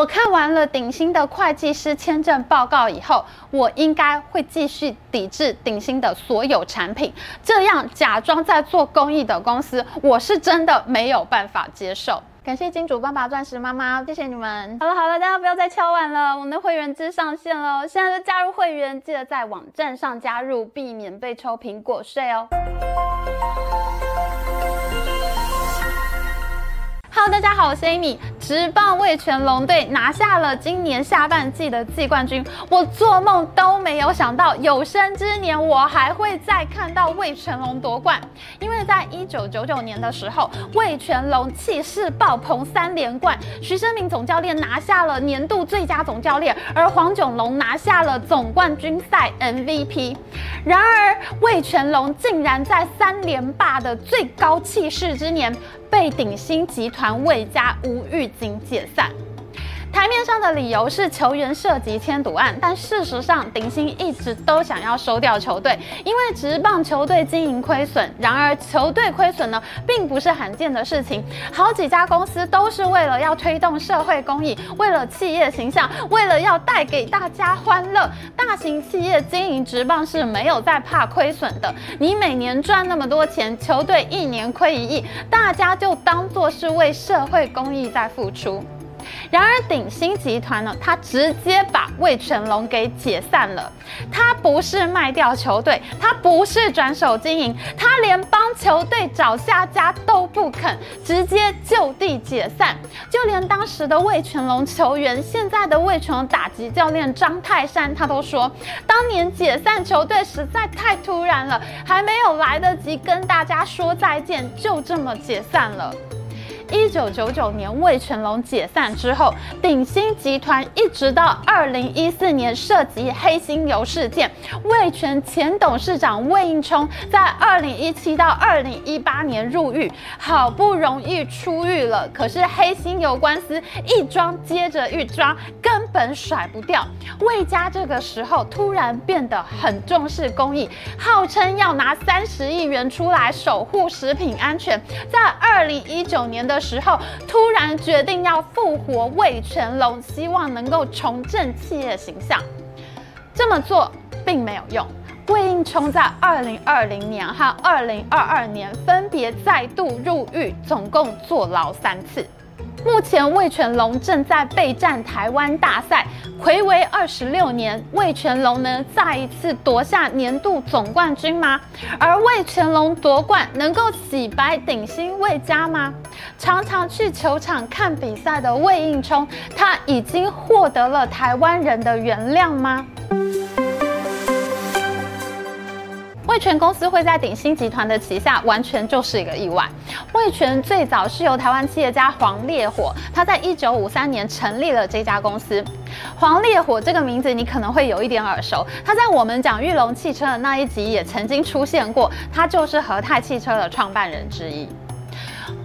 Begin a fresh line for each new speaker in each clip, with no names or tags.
我看完了鼎新的会计师签证报告以后，我应该会继续抵制鼎新的所有产品。这样假装在做公益的公司，我是真的没有办法接受。感谢金主爸爸、钻石妈妈，谢谢你们。好了好了，大家不要再敲碗了，我们的会员制上线了，现在就加入会员，记得在网站上加入，避免被抽苹果税哦。Hello，大家好，我是 Amy。直棒味全龙队拿下了今年下半季的季冠军，我做梦都没有想到，有生之年我还会再看到味全龙夺冠。因为在一九九九年的时候，味全龙气势爆棚三连冠，徐生明总教练拿下了年度最佳总教练，而黄炯龙拿下了总冠军赛 MVP。然而，味全龙竟然在三连霸的最高气势之年，被鼎新集团味家无预警解散。台面上的理由是球员涉及签赌案，但事实上鼎新一直都想要收掉球队，因为职棒球队经营亏损。然而球队亏损呢，并不是罕见的事情，好几家公司都是为了要推动社会公益，为了企业形象，为了要带给大家欢乐。大型企业经营职棒是没有在怕亏损的，你每年赚那么多钱，球队一年亏一亿，大家就当做是为社会公益在付出。然而鼎新集团呢，他直接把味全龙给解散了。他不是卖掉球队，他不是转手经营，他连帮球队找下家都不肯，直接就地解散。就连当时的味全龙球员，现在的味全龙打击教练张泰山，他都说，当年解散球队实在太突然了，还没有来得及跟大家说再见，就这么解散了。一九九九年魏全龙解散之后，鼎新集团一直到二零一四年涉及黑心油事件，魏全前董事长魏应充在二零一七到二零一八年入狱，好不容易出狱了，可是黑心油官司一桩接着一桩，根本甩不掉。魏家这个时候突然变得很重视公益，号称要拿三十亿元出来守护食品安全，在二零一九年的时候，突然决定要复活魏全龙，希望能够重振企业形象。这么做并没有用，魏应充在二零二零年和二零二二年分别再度入狱，总共坐牢三次。目前魏全龙正在备战台湾大赛，睽违二十六年，魏全龙呢再一次夺下年度总冠军吗？而魏全龙夺冠能够洗白鼎新味家吗？常常去球场看比赛的魏应充，他已经获得了台湾人的原谅吗？味全公司会在鼎新集团的旗下，完全就是一个意外。味全最早是由台湾企业家黄烈火，他在一九五三年成立了这家公司。黄烈火这个名字你可能会有一点耳熟，他在我们讲玉龙汽车的那一集也曾经出现过，他就是和泰汽车的创办人之一。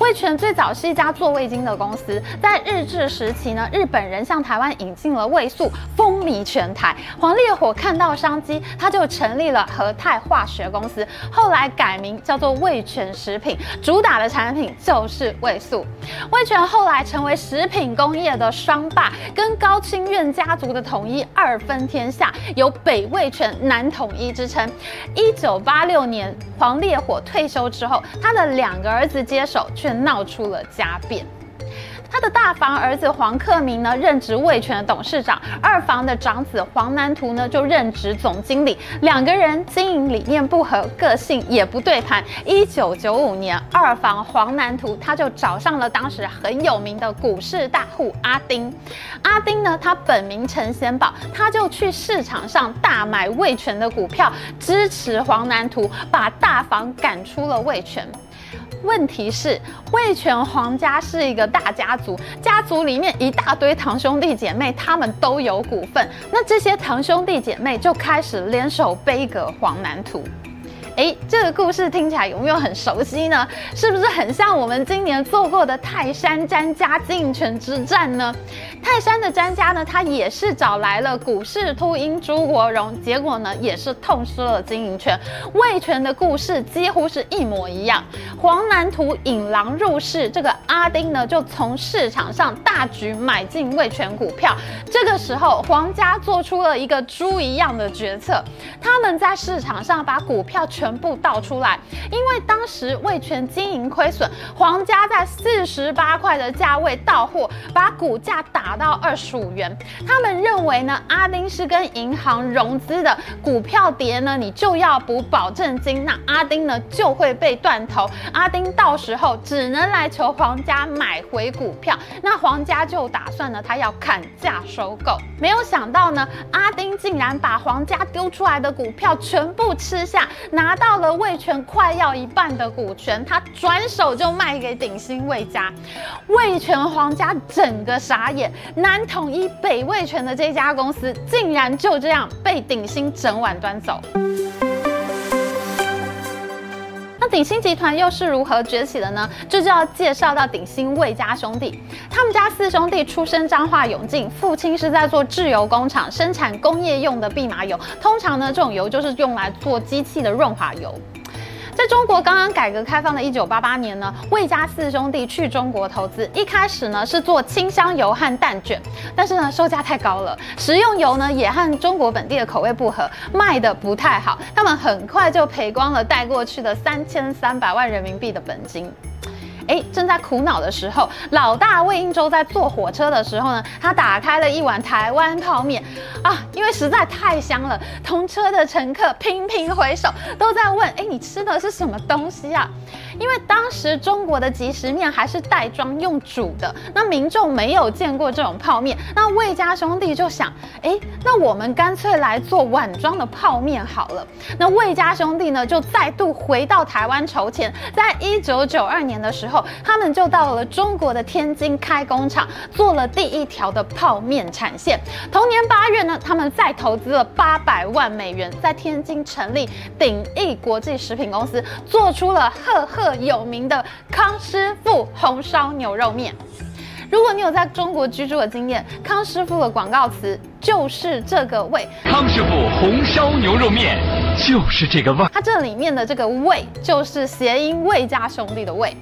味全最早是一家做味精的公司，在日治时期呢，日本人向台湾引进了味素，风靡全台。黄烈火看到商机，他就成立了和泰化学公司，后来改名叫做味全食品，主打的产品就是味素。味全后来成为食品工业的双霸，跟高清苑家族的统一二分天下，有北味全、南统一之称。一九八六年，黄烈火退休之后，他的两个儿子接手。却闹出了家变。他的大房儿子黄克明呢，任职味全的董事长；二房的长子黄南图呢，就任职总经理。两个人经营理念不合，个性也不对盘。一九九五年，二房黄南图他就找上了当时很有名的股市大户阿丁。阿丁呢，他本名陈先宝，他就去市场上大买味全的股票，支持黄南图，把大房赶出了味全。问题是，魏权皇家是一个大家族，家族里面一大堆堂兄弟姐妹，他们都有股份。那这些堂兄弟姐妹就开始联手杯葛黄南图。哎，这个故事听起来有没有很熟悉呢？是不是很像我们今年做过的泰山詹家经营权之战呢？泰山的詹家呢，他也是找来了股市秃鹰朱国荣，结果呢也是痛失了经营权。魏权的故事几乎是一模一样。黄南图引狼入室，这个阿丁呢就从市场上大举买进魏权股票。这个时候，黄家做出了一个猪一样的决策，他们在市场上把股票全全部倒出来，因为当时味全经营亏损，黄家在四十八块的价位到货，把股价打到二十五元。他们认为呢，阿丁是跟银行融资的，股票跌呢，你就要补保证金，那阿丁呢就会被断头，阿丁到时候只能来求黄家买回股票，那黄家就打算呢，他要砍价收购。没有想到呢，阿丁竟然把黄家丢出来的股票全部吃下，拿到了魏权快要一半的股权，他转手就卖给鼎新魏家，魏权皇家整个傻眼，南统一北魏权的这家公司竟然就这样被鼎新整晚端走。鼎鑫集团又是如何崛起的呢？这就要介绍到鼎鑫魏家兄弟。他们家四兄弟出生彰化永靖，父亲是在做制油工厂，生产工业用的蓖麻油。通常呢，这种油就是用来做机器的润滑油。在中国刚刚改革开放的一九八八年呢，魏家四兄弟去中国投资，一开始呢是做清香油和蛋卷，但是呢售价太高了，食用油呢也和中国本地的口味不合，卖的不太好，他们很快就赔光了带过去的三千三百万人民币的本金。哎，正在苦恼的时候，老大魏应周在坐火车的时候呢，他打开了一碗台湾泡面，啊，因为实在太香了，同车的乘客频频回首，都在问：哎，你吃的是什么东西啊？因为当时中国的即食面还是袋装用煮的，那民众没有见过这种泡面，那魏家兄弟就想：哎，那我们干脆来做碗装的泡面好了。那魏家兄弟呢，就再度回到台湾筹钱，在一九九二年的时候。他们就到了中国的天津开工厂，做了第一条的泡面产线。同年八月呢，他们再投资了八百万美元，在天津成立鼎益国际食品公司，做出了赫赫有名的康师傅红烧牛肉面。如果你有在中国居住的经验，康师傅的广告词就是这个味。康师傅红烧牛肉面就是这个味。它这里面的这个味，就是谐音魏家兄弟的味。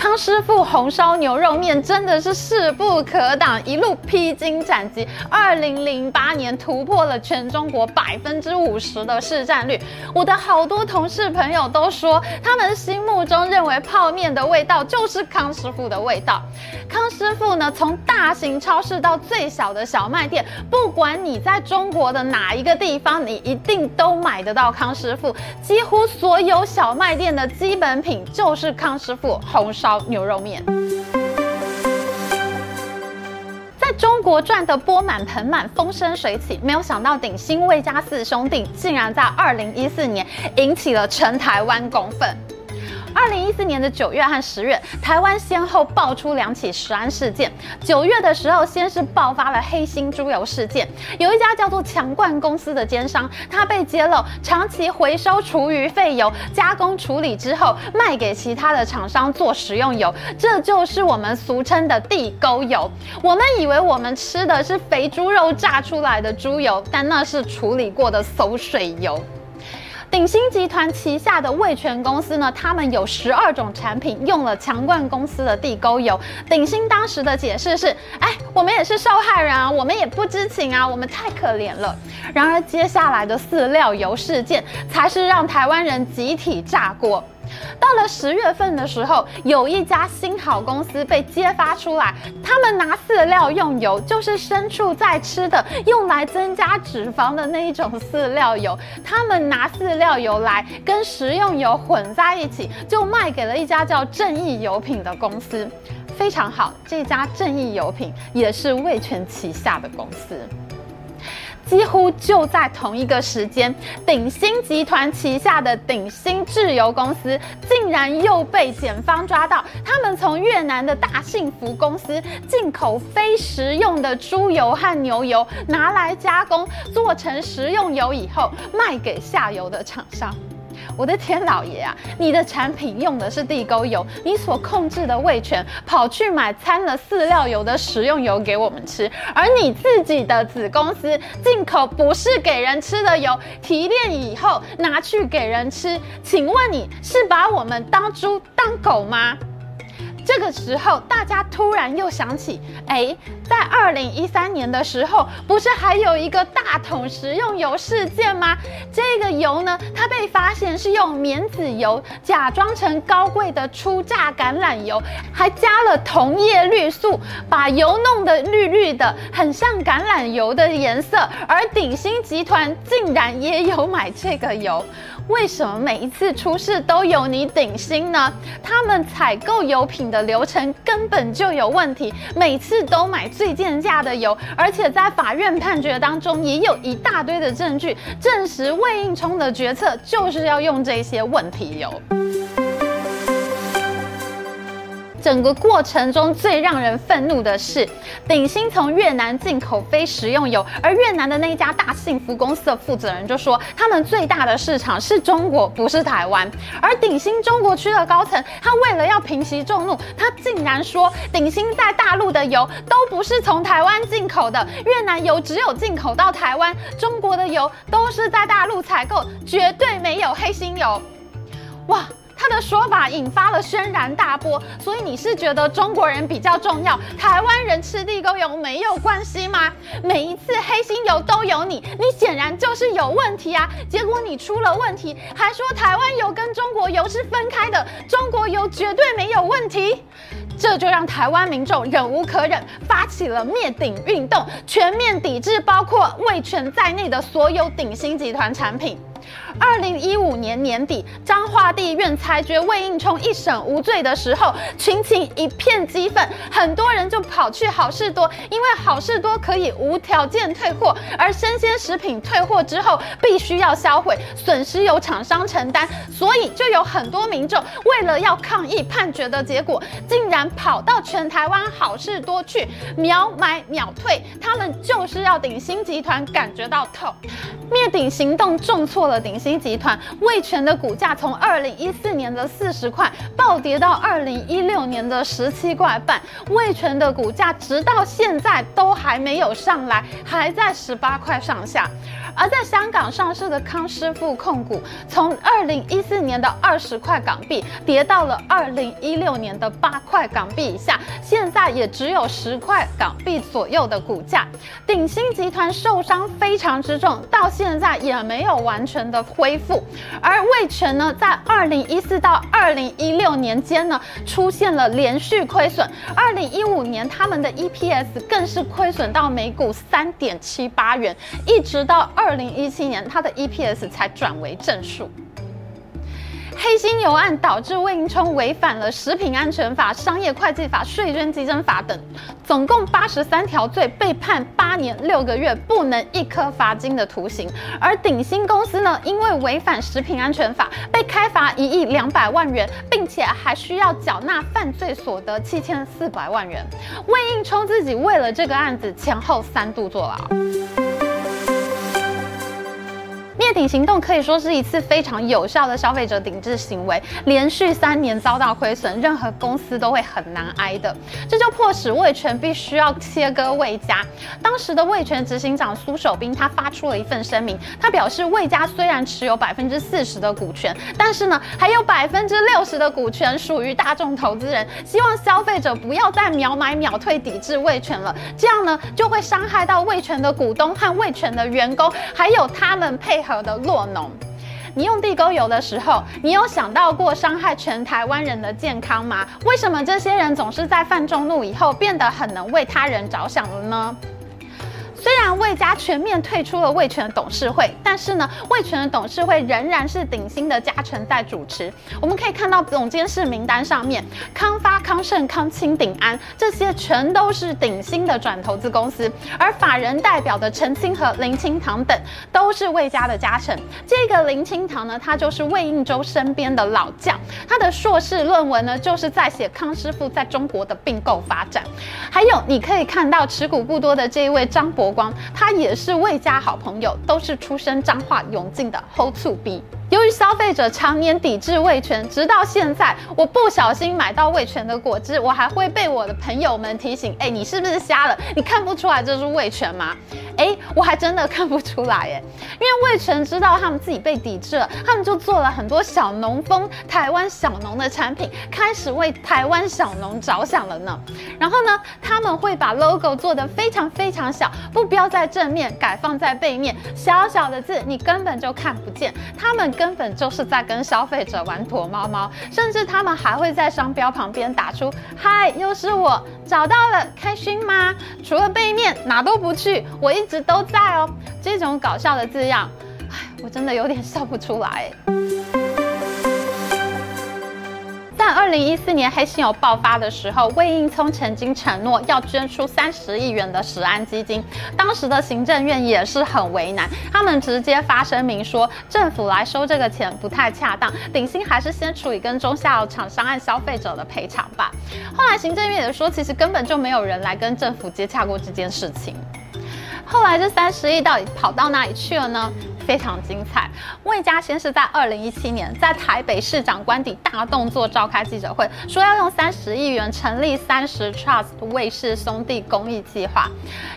康师傅红烧牛肉面真的是势不可挡，一路披荆斩棘。二零零八年突破了全中国百分之五十的市占率。我的好多同事朋友都说，他们心目中认为泡面的味道就是康师傅的味道。康师傅呢，从大型超市到最小的小卖店，不管你在中国的哪一个地方，你一定都买得到康师傅。几乎所有小卖店的基本品就是康师傅红烧。牛肉面在中国赚得钵满盆满、风生水起，没有想到鼎新味家四兄弟竟然在二零一四年引起了全台湾公愤。二零一四年的九月和十月，台湾先后爆出两起食安事件。九月的时候，先是爆发了黑心猪油事件，有一家叫做强冠公司的奸商，他被揭露长期回收厨余废油，加工处理之后卖给其他的厂商做食用油，这就是我们俗称的地沟油。我们以为我们吃的是肥猪肉榨出来的猪油，但那是处理过的馊水油。鼎新集团旗下的味全公司呢，他们有十二种产品用了强冠公司的地沟油。鼎新当时的解释是：哎，我们也是受害人啊，我们也不知情啊，我们太可怜了。然而接下来的饲料油事件，才是让台湾人集体炸锅。到了十月份的时候，有一家新好公司被揭发出来，他们拿饲料用油，就是牲畜在吃的，用来增加脂肪的那一种饲料油，他们拿饲料油来跟食用油混在一起，就卖给了一家叫正义油品的公司。非常好，这家正义油品也是味全旗下的公司。几乎就在同一个时间，鼎新集团旗下的鼎新制油公司竟然又被检方抓到，他们从越南的大幸福公司进口非食用的猪油和牛油，拿来加工做成食用油以后卖给下游的厂商。我的天老爷啊，你的产品用的是地沟油，你所控制的味全跑去买掺了饲料油的食用油给我们吃，而你自己的子公司进口不是给人吃的油，提炼以后拿去给人吃，请问你是把我们当猪当狗吗？这个时候，大家突然又想起，哎，在二零一三年的时候，不是还有一个大桶食用油事件吗？这个油呢，它被发现是用棉籽油假装成高贵的初榨橄榄油，还加了铜叶绿素，把油弄得绿绿的，很像橄榄油的颜色。而鼎新集团竟然也有买这个油。为什么每一次出事都有你顶薪呢？他们采购油品的流程根本就有问题，每次都买最贱价的油，而且在法院判决当中也有一大堆的证据证实魏应冲的决策就是要用这些问题油。整个过程中最让人愤怒的是，鼎新从越南进口非食用油，而越南的那一家大幸福公司的负责人就说，他们最大的市场是中国，不是台湾。而鼎新中国区的高层，他为了要平息众怒，他竟然说，鼎新在大陆的油都不是从台湾进口的，越南油只有进口到台湾，中国的油都是在大陆采购，绝对没有黑心油。哇！他的说法引发了轩然大波，所以你是觉得中国人比较重要，台湾人吃地沟油没有关系吗？每一次黑心油都有你，你显然就是有问题啊！结果你出了问题，还说台湾油跟中国油是分开的，中国油绝对没有问题，这就让台湾民众忍无可忍，发起了灭顶运动，全面抵制包括味全在内的所有鼎新集团产品。二零一五年年底，彰化地院裁决魏应充一审无罪的时候，群情一片激愤，很多人就跑去好事多，因为好事多可以无条件退货，而生鲜食品退货之后必须要销毁，损失由厂商承担，所以就有很多民众为了要抗议判决的结果，竟然跑到全台湾好事多去秒买秒退，他们就是要顶新集团感觉到痛，灭顶行动重挫了鼎新集团，味全的股价从二零一四年的四十块暴跌到二零一六年的十七块半，味全的股价直到现在都还没有上来，还在十八块上下。而在香港上市的康师傅控股，从二零一四年的二十块港币跌到了二零一六年的八块港币以下，现在也只有十块港币左右的股价。鼎新集团受伤非常之重，到现在也没有完全的恢复。而味全呢，在二零一四到二零一六年间呢，出现了连续亏损。二零一五年他们的 EPS 更是亏损到每股三点七八元，一直到二零一七年，它的 EPS 才转为正数。黑心油案导致魏应充违反了食品安全法、商业会计法、税捐稽征法等，总共八十三条罪，被判八年六个月，不能一颗罚金的徒刑。而鼎新公司呢，因为违反食品安全法，被开罚一亿两百万元，并且还需要缴纳犯罪所得七千四百万元。魏应充自己为了这个案子，前后三度坐牢。灭顶行动可以说是一次非常有效的消费者抵制行为，连续三年遭到亏损，任何公司都会很难挨的。这就迫使味权必须要切割魏家。当时的味权执行长苏守彬他发出了一份声明，他表示魏家虽然持有百分之四十的股权，但是呢还有百分之六十的股权属于大众投资人，希望消费者不要再秒买秒退抵制味权了，这样呢就会伤害到味权的股东和味权的员工，还有他们配合的洛农，你用地沟油的时候，你有想到过伤害全台湾人的健康吗？为什么这些人总是在犯众怒以后变得很能为他人着想了呢？魏家全面退出了魏全的董事会，但是呢，魏全的董事会仍然是鼎新的家臣在主持。我们可以看到总监事名单上面，康发、康盛、康清、鼎安这些全都是鼎新的转投资公司，而法人代表的陈清和、林清堂等都是魏家的家臣。这个林清堂呢，他就是魏应周身边的老将，他的硕士论文呢，就是在写康师傅在中国的并购发展。还有你可以看到持股不多的这一位张伯光，他也是魏家好朋友，都是出身彰化永靖的好厝边。由于消费者常年抵制味全，直到现在，我不小心买到味全的果汁，我还会被我的朋友们提醒：哎，你是不是瞎了？你看不出来这是味全吗？哎，我还真的看不出来耶，因为味全知道他们自己被抵制了，他们就做了很多小农风、台湾小农的产品，开始为台湾小农着想了呢。然后呢，他们会把 logo 做得非常非常小，不标在正面，改放在背面，小小的字你根本就看不见。他们根本就是在跟消费者玩躲猫猫，甚至他们还会在商标旁边打出“嗨，又是我，找到了，开心吗？”除了背面哪都不去，我一直都在哦。这种搞笑的字样，唉，我真的有点笑不出来。零一四年黑心油爆发的时候，魏应聪曾经承诺要捐出三十亿元的食安基金，当时的行政院也是很为难，他们直接发声明说，政府来收这个钱不太恰当，鼎新还是先处理跟中下游厂商和消费者的赔偿吧。后来行政院也说，其实根本就没有人来跟政府接洽过这件事情。后来这三十亿到底跑到哪里去了呢？非常精彩。魏家先是在二零一七年在台北市长官邸大动作召开记者会，说要用三十亿元成立三十 Trust 魏氏兄弟公益计划，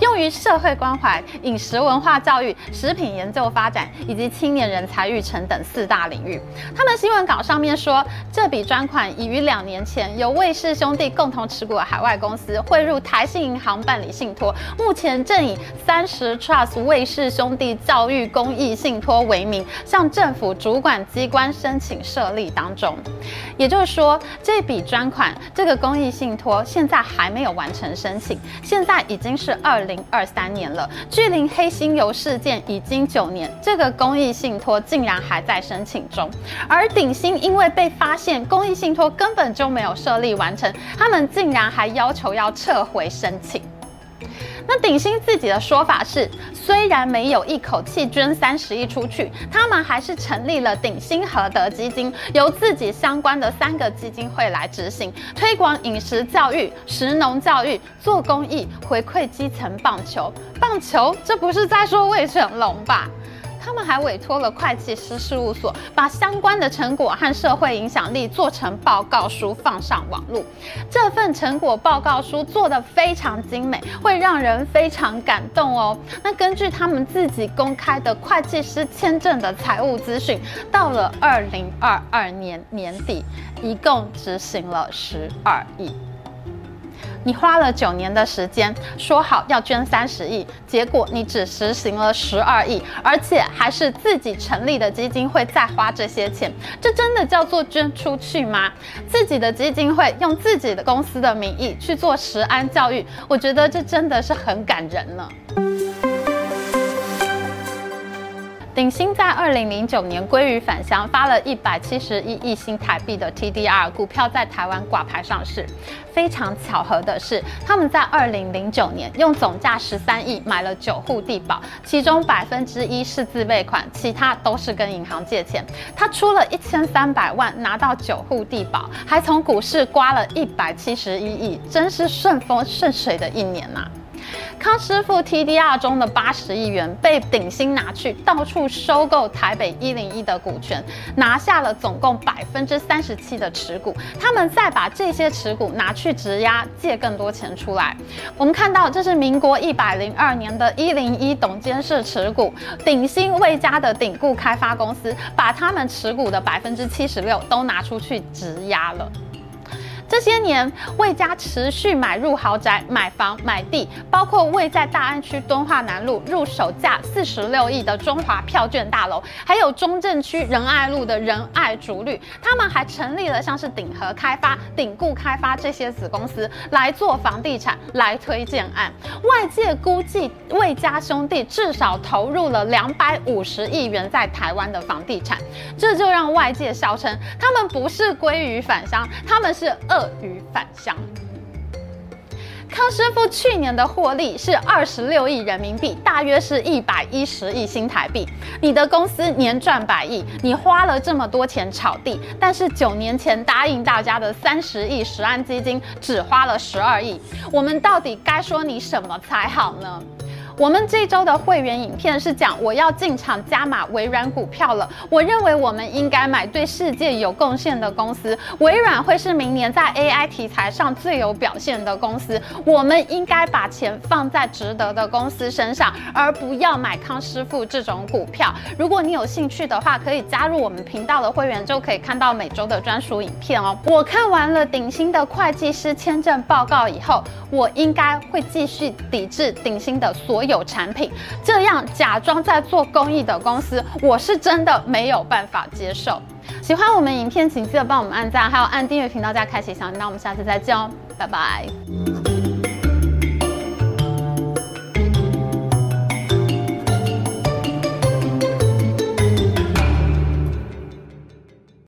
用于社会关怀、饮食文化教育、食品研究发展以及青年人才育成等四大领域。他们新闻稿上面说，这笔专款已于两年前由魏氏兄弟共同持股的海外公司汇入台信银行办理信托，目前正以三十 Trust 魏氏兄弟教育公益。信托为名向政府主管机关申请设立当中，也就是说，这笔专款这个公益信托现在还没有完成申请，现在已经是二零二三年了，距离黑心油事件已经九年，这个公益信托竟然还在申请中，而鼎新因为被发现公益信托根本就没有设立完成，他们竟然还要求要撤回申请。那鼎鑫自己的说法是，虽然没有一口气捐三十亿出去，他们还是成立了鼎鑫和德基金，由自己相关的三个基金会来执行，推广饮食教育、食农教育，做公益，回馈基层棒球。棒球，这不是在说魏全龙吧？他们还委托了会计师事务所，把相关的成果和社会影响力做成报告书放上网络。这份成果报告书做得非常精美，会让人非常感动哦。那根据他们自己公开的会计师签证的财务资讯，到了二零二二年年底，一共执行了十二亿。你花了九年的时间，说好要捐三十亿，结果你只实行了十二亿，而且还是自己成立的基金会再花这些钱，这真的叫做捐出去吗？自己的基金会用自己的公司的名义去做食安教育，我觉得这真的是很感人了。鼎新在二零零九年归于返乡，发了一百七十一亿新台币的 TDR 股票在台湾挂牌上市。非常巧合的是，他们在二零零九年用总价十三亿买了九户地保，其中百分之一是自备款，其他都是跟银行借钱。他出了一千三百万拿到九户地保，还从股市刮了一百七十一亿，真是顺风顺水的一年呐、啊。康师傅 TDR 中的八十亿元被鼎新拿去到处收购台北一零一的股权，拿下了总共百分之三十七的持股。他们再把这些持股拿去质押，借更多钱出来。我们看到，这是民国一百零二年的一零一董监事持股，鼎新魏家的鼎固开发公司把他们持股的百分之七十六都拿出去质押了。这些年，魏家持续买入豪宅、买房、买地，包括位在大安区敦化南路入手价四十六亿的中华票券大楼，还有中正区仁爱路的仁爱竹绿。他们还成立了像是鼎和开发、鼎固开发这些子公司来做房地产，来推荐案。外界估计，魏家兄弟至少投入了两百五十亿元在台湾的房地产，这就让外界笑称他们不是归于返乡，他们是鳄鱼返乡。康师傅去年的获利是二十六亿人民币，大约是一百一十亿新台币。你的公司年赚百亿，你花了这么多钱炒地，但是九年前答应大家的三十亿十安基金只花了十二亿，我们到底该说你什么才好呢？我们这周的会员影片是讲我要进场加码微软股票了。我认为我们应该买对世界有贡献的公司，微软会是明年在 AI 题材上最有表现的公司。我们应该把钱放在值得的公司身上，而不要买康师傅这种股票。如果你有兴趣的话，可以加入我们频道的会员，就可以看到每周的专属影片哦。我看完了顶新的会计师签证报告以后，我应该会继续抵制顶新的所有有产品。这样假装在做公益的公司，我是真的没有办法接受。喜欢我们影片，请记得帮我们按赞，还有按订阅频道再开启小铃。那我们下次再见哦，拜拜。